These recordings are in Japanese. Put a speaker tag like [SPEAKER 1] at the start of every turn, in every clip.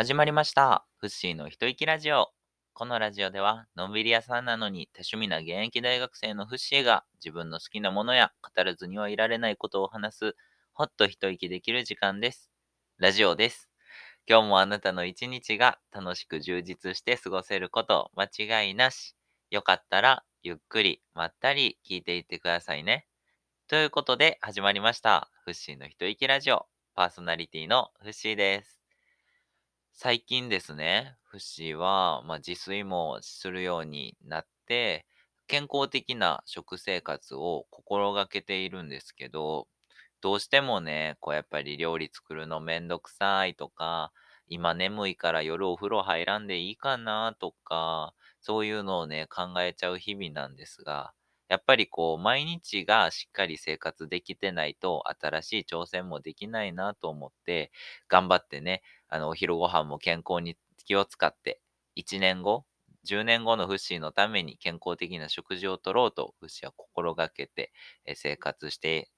[SPEAKER 1] 始まりました。フッシーの一息ラジオ。このラジオでは、のんびり屋さんなのに多趣味な現役大学生のフッシーが自分の好きなものや語らずにはいられないことを話す、ほっと一息できる時間です。ラジオです。今日もあなたの一日が楽しく充実して過ごせること間違いなし。よかったらゆっくりまったり聞いていってくださいね。ということで始まりました。フッシーの一息ラジオ。パーソナリティのフッシーです。最近ですね、フシは、まあ、自炊もするようになって、健康的な食生活を心がけているんですけど、どうしてもね、こうやっぱり料理作るのめんどくさいとか、今眠いから夜お風呂入らんでいいかなとか、そういうのをね、考えちゃう日々なんですが、やっぱりこう、毎日がしっかり生活できてないと、新しい挑戦もできないなと思って、頑張ってね、あの、お昼ご飯も健康に気を使って、1年後、10年後のフッシーのために健康的な食事をとろうと、フッシーは心がけて生活して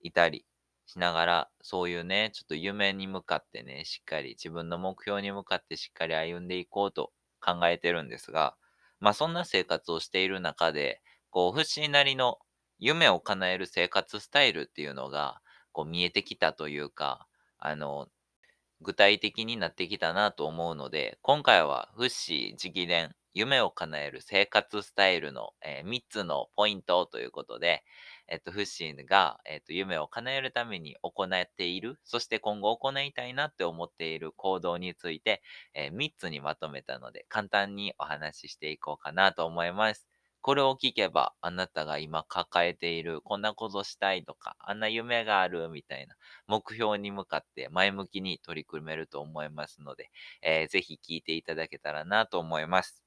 [SPEAKER 1] いたりしながら、そういうね、ちょっと夢に向かってね、しっかり自分の目標に向かってしっかり歩んでいこうと考えてるんですが、まあそんな生活をしている中で、こう、フッシーなりの夢を叶える生活スタイルっていうのが、こう見えてきたというか、あの、具体的になってきたなと思うので、今回はフッシー直伝、夢を叶える生活スタイルの、え3つのポイントということで、えっと、フッシーが、えっと、夢を叶えるために行っている、そして今後行いたいなって思っている行動について、え3つにまとめたので、簡単にお話ししていこうかなと思います。これを聞けば、あなたが今抱えている、こんなことしたいとか、あんな夢があるみたいな目標に向かって前向きに取り組めると思いますので、えーぜひ聞いていただけたらなと思います。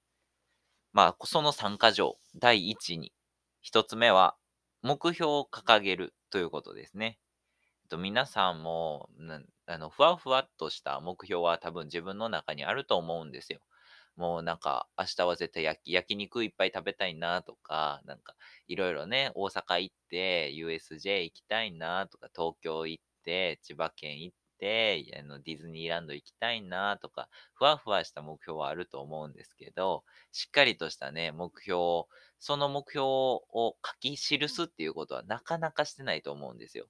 [SPEAKER 1] まあ、その3箇条、第1に、1つ目は、目標を掲げるということですね。えっと、皆さんも、あの、ふわふわっとした目標は多分自分の中にあると思うんですよ。もうなんか、明日は絶対焼き焼肉いっぱい食べたいなとか、なんか、いろいろね、大阪行って、USJ 行きたいなとか、東京行って、千葉県行って、あのディズニーランド行きたいなとか、ふわふわした目標はあると思うんですけど、しっかりとしたね、目標を、その目標を書き記すっていうことはなかなかしてないと思うんですよ。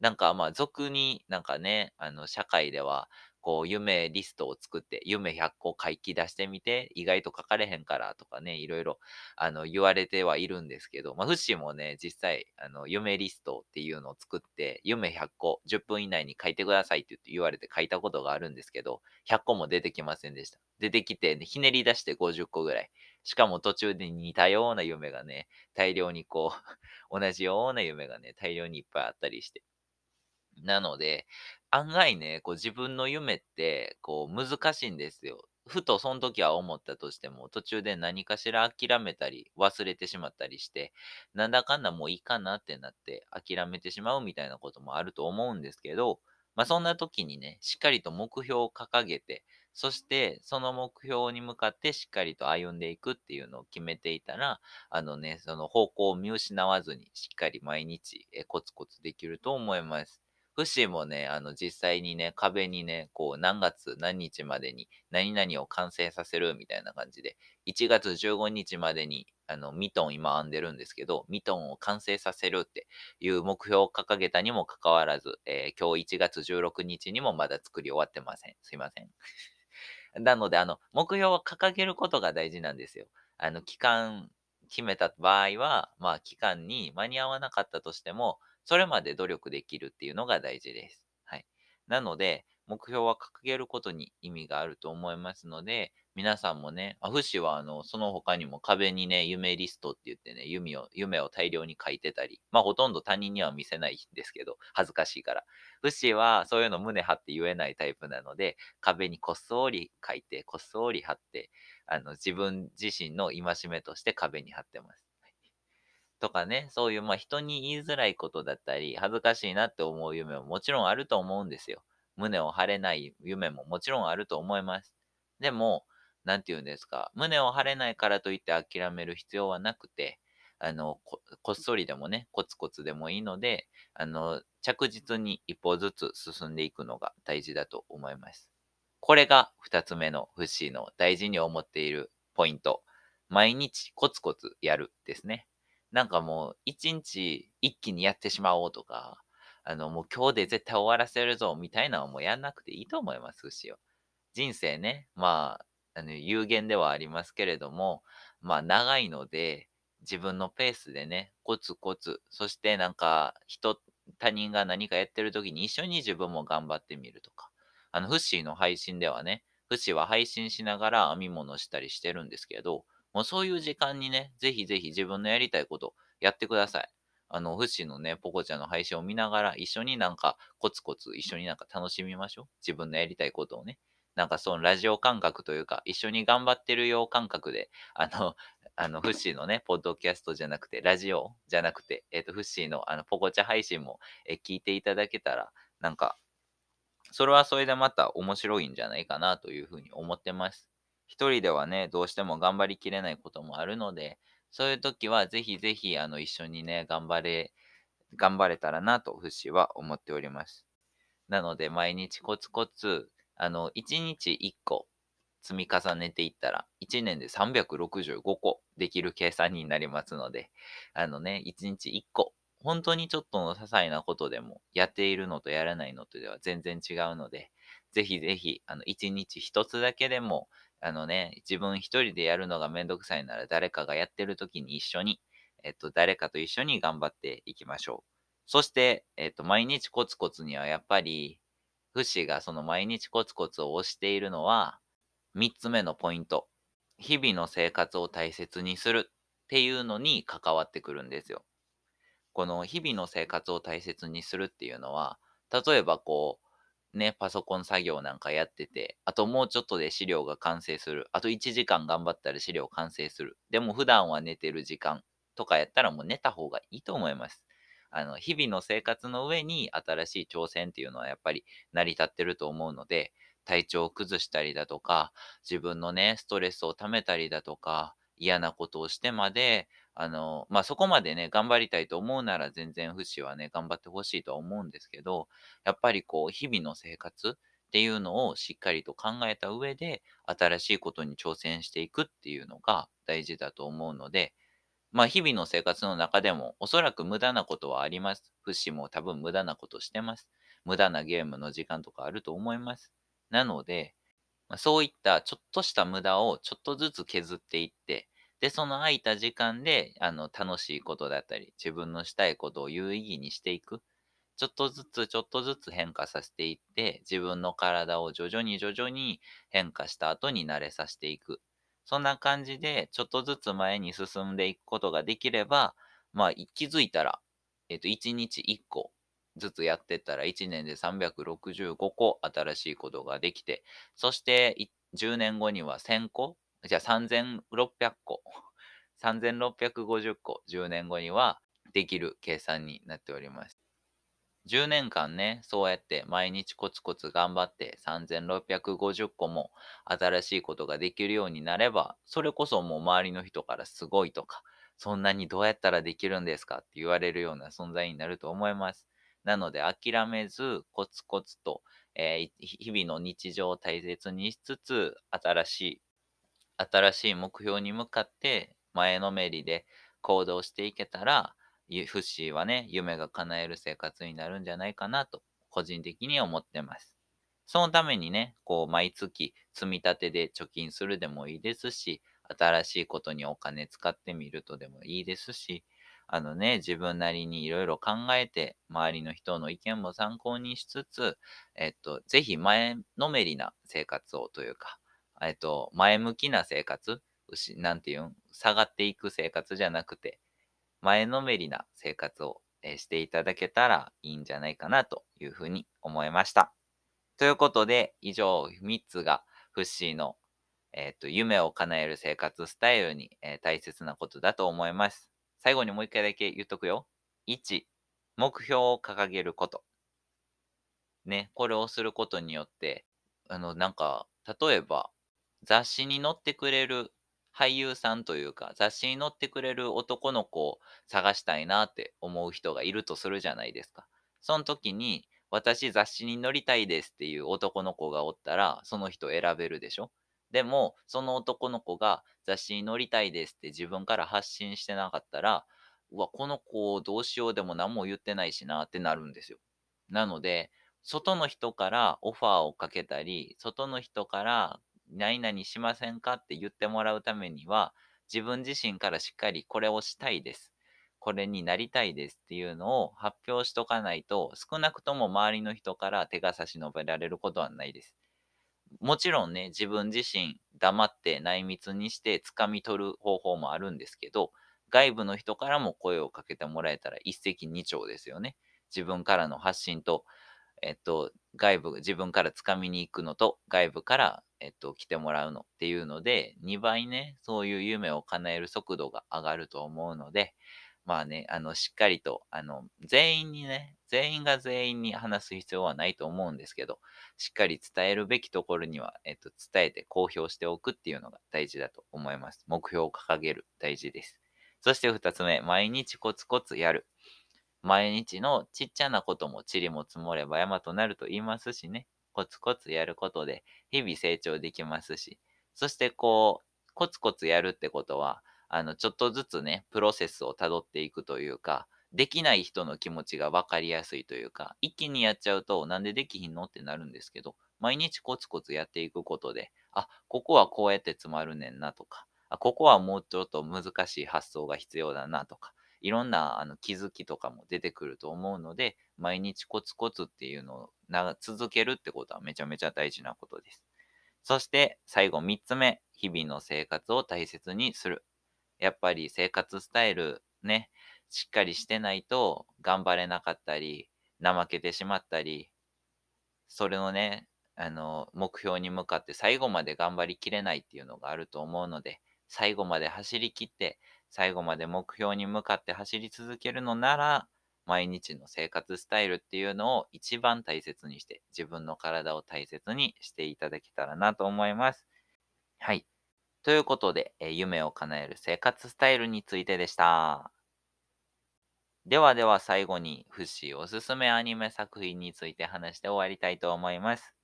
[SPEAKER 1] なんかまあ俗になんかね、あの社会ではこう夢リストを作って夢100個書き出してみて意外と書かれへんからとかね、いろいろあの言われてはいるんですけど、まあフシもね、実際あの夢リストっていうのを作って夢100個10分以内に書いてくださいって言って言われて書いたことがあるんですけど、100個も出てきませんでした。出てきて、ね、ひねり出して50個ぐらい。しかも途中で似たような夢がね、大量にこう、同じような夢がね、大量にいっぱいあったりして。なので、案外ね、こう自分の夢って、こう難しいんですよ。ふとその時は思ったとしても、途中で何かしら諦めたり、忘れてしまったりして、なんだかんだもういいかなってなって諦めてしまうみたいなこともあると思うんですけど、まあそんな時にね、しっかりと目標を掲げて、そしてその目標に向かってしっかりと歩んでいくっていうのを決めていたら、あのね、その方向を見失わずにしっかり毎日コツコツできると思います。フシもね、あの実際にね、壁にね、こう何月何日までに何々を完成させるみたいな感じで、1月15日までにあのミトン今編んでるんですけど、ミトンを完成させるっていう目標を掲げたにもかかわらず、えー今日1月16日にもまだ作り終わってません。すいません。なので、あの、目標を掲げることが大事なんですよ。あの、期間決めた場合は、まあ、期間に間に合わなかったとしても、それまで努力できるっていうのが大事です。はい。なので、目標は掲げることに意味があると思いますので、皆さんもね、あフシはあの、その他にも壁にね、夢リストって言ってね、夢を、夢を大量に書いてたり、まあほとんど他人には見せないんですけど、恥ずかしいから。フシはそういうの胸張って言えないタイプなので、壁にこっそり書いて、こっそり貼って、あの、自分自身の戒めとして壁に貼ってます。とかね、そういう、まあ人に言いづらいことだったり、恥ずかしいなって思う夢ももちろんあると思うんですよ。胸を張れない夢ももちろんあると思います。でも、なんて言うんですか、胸を張れないからといって諦める必要はなくて、あの、ここっそりでもね、コツコツでもいいので、あの、着実に一歩ずつ進んでいくのが大事だと思います。これが二つ目のフッシーの大事に思っているポイント。毎日コツコツやるですね。なんかもう一日一気にやってしまおうとか、あのもう今日で絶対終わらせるぞみたいなのもやんなくていいと思います、フッシーは。人生ね、まあ、あの有限ではありますけれども、まあ長いので、自分のペースでね、コツコツ、そしてなんか人、他人が何かやってる時に一緒に自分も頑張ってみるとか。あの、フッシーの配信ではね、フッシーは配信しながら編み物したりしてるんですけど、もうそういう時間にね、ぜひぜひ自分のやりたいことやってください。あの、フッシーのね、ポコちゃんの配信を見ながら、一緒になんかコツコツ一緒になんか楽しみましょう。自分のやりたいことをね。なんかそのラジオ感覚というか、一緒に頑張ってるよ感覚で、あの、あの、フッシーのね、ポッドキャストじゃなくて、ラジオじゃなくて、えっ、ー、と、フッシーのあの、ポコチャ配信も、え、聞いていただけたら、なんか、それはそれでまた面白いんじゃないかなというふうに思ってます。一人ではね、どうしても頑張りきれないこともあるので、そういう時はぜひぜひ、あの、一緒にね、頑張れ、頑張れたらなと、フッシは思っております。なので、毎日コツコツ、あの、1日1個積み重ねていったら、1年で365個できる計算になりますので、あのね、1日1個、本当にちょっとの些細なことでも、やっているのとやらないのとでは全然違うので、ぜひぜひ、あの、1日1つだけでも、あのね、自分一人でやるのがめんどくさいなら誰かがやってる時に一緒に、えっと、誰かと一緒に頑張っていきましょう。そして、えっと、毎日コツコツにはやっぱり、フシがその毎日コツコツを押しているのは、3つ目のポイント。日々の生活を大切にするっていうのに関わってくるんですよ。この日々の生活を大切にするっていうのは、例えばこう、ね、パソコン作業なんかやってて、あともうちょっとで資料が完成する。あと1時間頑張ったら資料完成する。でも普段は寝てる時間とかやったらもう寝た方がいいと思います。あの、日々の生活の上に新しい挑戦っていうのはやっぱり成り立ってると思うので、体調を崩したりだとか、自分のね、ストレスを溜めたりだとか、嫌なことをしてまで、あの、まあ、そこまでね、頑張りたいと思うなら全然不死はね、頑張ってほしいとは思うんですけど、やっぱりこう、日々の生活っていうのをしっかりと考えた上で、新しいことに挑戦していくっていうのが大事だと思うので、まあ、日々の生活の中でも、おそらく無駄なことはあります。フシも多分無駄なことしてます。無駄なゲームの時間とかあると思います。なので、ま、そういったちょっとした無駄をちょっとずつ削っていって、で、その空いた時間で、あの、楽しいことだったり、自分のしたいことを有意義にしていく。ちょっとずつ、ちょっとずつ変化させていって、自分の体を徐々に徐々に変化した後に慣れさせていく。そんな感じで、ちょっとずつ前に進んでいくことができれば、まあ、気づいたら、えっ、と、1日1個ずつやってったら、1年で365個新しいことができて、そして10年後には1000個じゃあ3600個。3650個、10年後にはできる計算になっております。10年間ね、そうやって毎日コツコツ頑張って3650個も新しいことができるようになれば、それこそもう周りの人からすごいとか、そんなにどうやったらできるんですか？って言われるような存在になると思います。なので諦めずコツコツと、えー、日々の日常を大切にしつつ、新しい、新しい目標に向かって前のめりで行動していけたら、フッシーはね、夢が叶える生活になるんじゃないかなと、個人的に思ってます。そのためにね、こう、毎月積み立てで貯金するでもいいですし、新しいことにお金使ってみるとでもいいですし、あのね、自分なりにいろいろ考えて、周りの人の意見も参考にしつつ、えっと、ぜひ前のめりな生活をというか、えっと、前向きな生活、なんていうん、下がっていく生活じゃなくて、前のめりな生活を、していただけたらいいんじゃないかなというふうに思いました。ということで、以上3つがフッシーの、えーと、夢を叶える生活スタイルに、えー、大切なことだと思います。最後にもう一回だけ言っとくよ。1、目標を掲げること。ね、これをすることによって、あの、なんか、例えば、雑誌に載ってくれる俳優さんというか、雑誌に載ってくれる男の子を探したいなって思う人がいるとするじゃないですか。その時に、私雑誌に載りたいですっていう男の子がおったら、その人選べるでしょでも、その男の子が雑誌に載りたいですって自分から発信してなかったら、うわ、この子をどうしようでも何も言ってないしなってなるんですよ。なので、外の人からオファーをかけたり、外の人から何々しませんか？って言ってもらうためには、自分自身からしっかりこれをしたいです。これになりたいですっていうのを発表しとかないと、少なくとも周りの人から手が差し伸べられることはないです。もちろんね、自分自身黙って内密にして掴み取る方法もあるんですけど、外部の人からも声をかけてもらえたら一石二鳥ですよね。自分からの発信と、えっと、外部、自分から掴みに行くのと、外部から、えっと、来てもらうのっていうので、2倍ね、そういう夢を叶える速度が上がると思うので、まあね、あの、しっかりと、あの、全員にね、全員が全員に話す必要はないと思うんですけど、しっかり伝えるべきところには、えっと、伝えて公表しておくっていうのが大事だと思います。目標を掲げる、大事です。そして二つ目、毎日コツコツやる。毎日のちっちゃなことも塵も積もれば山となると言いますしね。コツコツやることで日々成長できますし。そしてこう、コツコツやるってことは、あの、ちょっとずつね、プロセスをたどっていくというか、できない人の気持ちが分かりやすいというか、一気にやっちゃうと、なんでできひんのってなるんですけど、毎日コツコツやっていくことで、あ、ここはこうやって詰まるねんなとか、あ、ここはもうちょっと難しい発想が必要だなとか、いろんなあの気づきとかも出てくると思うので、毎日コツコツっていうのをな続けるってことはめちゃめちゃ大事なことです。そして最後3つ目、日々の生活を大切にする。やっぱり生活スタイルね、しっかりしてないと頑張れなかったり、怠けてしまったり、それのね、あの、目標に向かって最後まで頑張りきれないっていうのがあると思うので、最後まで走り切って、最後まで目標に向かって走り続けるのなら、毎日の生活スタイルっていうのを一番大切にして、自分の体を大切にしていただけたらなと思います。はい。ということで、え夢を叶える生活スタイルについてでした。ではでは最後に、フッシーおすすめアニメ作品について話して終わりたいと思います。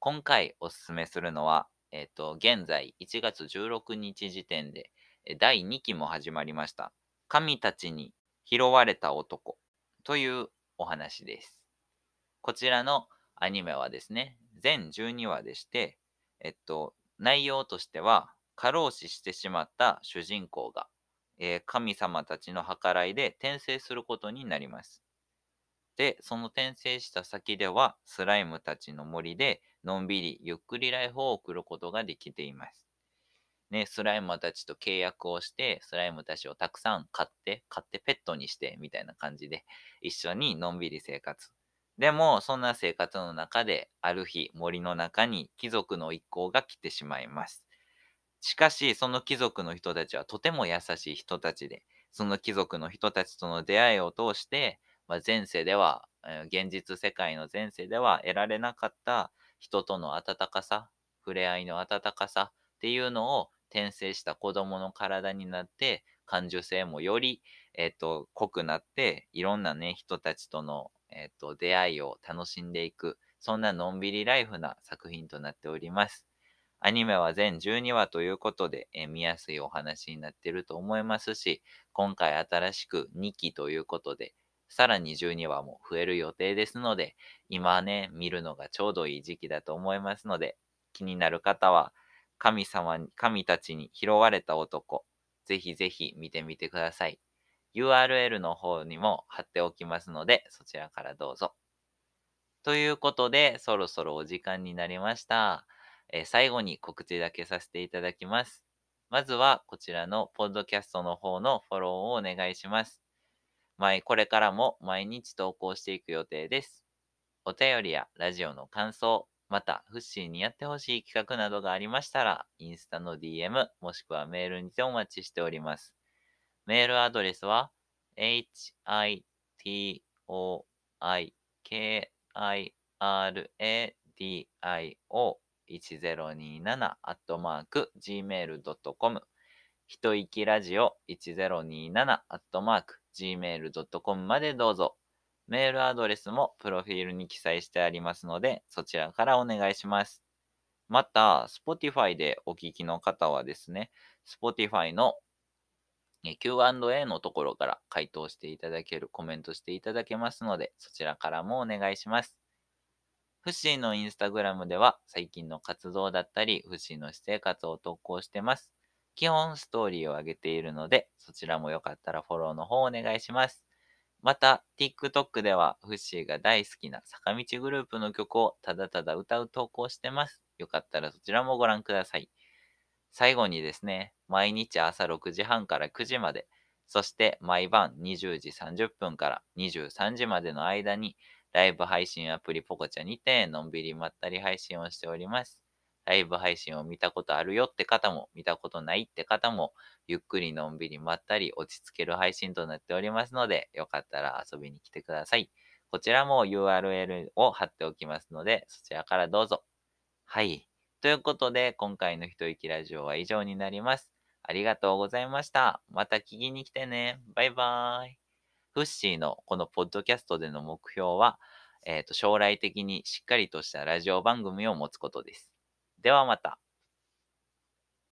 [SPEAKER 1] 今回おすすめするのは、えっ、ー、と、現在1月16日時点で第2期も始まりました。神たちに拾われた男というお話です。こちらのアニメはですね、全12話でして、えっと、内容としては、過労死してしまった主人公が、えー、神様たちの計らいで転生することになります。で、その転生した先では、スライムたちの森で、のんびりゆっくりライフを送ることができています。ね、スライムたちと契約をして、スライムたちをたくさん買って、買ってペットにして、みたいな感じで、一緒にのんびり生活。でも、そんな生活の中で、ある日、森の中に貴族の一行が来てしまいます。しかし、その貴族の人たちはとても優しい人たちで、その貴族の人たちとの出会いを通して、まあ、前世では、現実世界の前世では得られなかった人との温かさ、触れ合いの温かさっていうのを転生した子供の体になって、感受性もより、えっ、ー、と、濃くなって、いろんなね、人たちとの、えっ、ー、と、出会いを楽しんでいく、そんなのんびりライフな作品となっております。アニメは全12話ということで、えー、見やすいお話になっていると思いますし、今回新しく2期ということで、さらに12話も増える予定ですので、今ね、見るのがちょうどいい時期だと思いますので、気になる方は、神様に、神たちに拾われた男、ぜひぜひ見てみてください。URL の方にも貼っておきますので、そちらからどうぞ。ということで、そろそろお時間になりました。えー、最後に告知だけさせていただきます。まずは、こちらのポッドキャストの方のフォローをお願いします。前、これからも毎日投稿していく予定です。お便りやラジオの感想、また、フッシーにやってほしい企画などがありましたら、インスタの DM、もしくはメールにてお待ちしております。メールアドレスは、hitoi,kiradio1027 アットマーク gmail.com ひといきラジオ1027アットマーク gmail.com までどうぞ。メールアドレスもプロフィールに記載してありますので、そちらからお願いします。また、Spotify でお聞きの方はですね、Spotify の Q&A のところから回答していただける、コメントしていただけますので、そちらからもお願いします。フッシーのインスタグラムでは最近の活動だったり、フッシーの私生活を投稿してます。基本ストーリーを上げているので、そちらもよかったらフォローの方お願いします。また、TikTok ではフッシーが大好きな坂道グループの曲をただただ歌う投稿してます。よかったらそちらもご覧ください。最後にですね、毎日朝6時半から9時まで、そして毎晩20時30分から23時までの間に、ライブ配信アプリポコチャにてのんびりまったり配信をしております。ライブ配信を見たことあるよって方も、見たことないって方も、ゆっくりのんびりまったり落ち着ける配信となっておりますので、よかったら遊びに来てください。こちらも URL を貼っておきますので、そちらからどうぞ。はい。ということで、今回の一息ラジオは以上になります。ありがとうございました。また聞きに来てね。バイバーイ。フッシーのこのポッドキャストでの目標は、えっ、ー、と、将来的にしっかりとしたラジオ番組を持つことです。ではまた。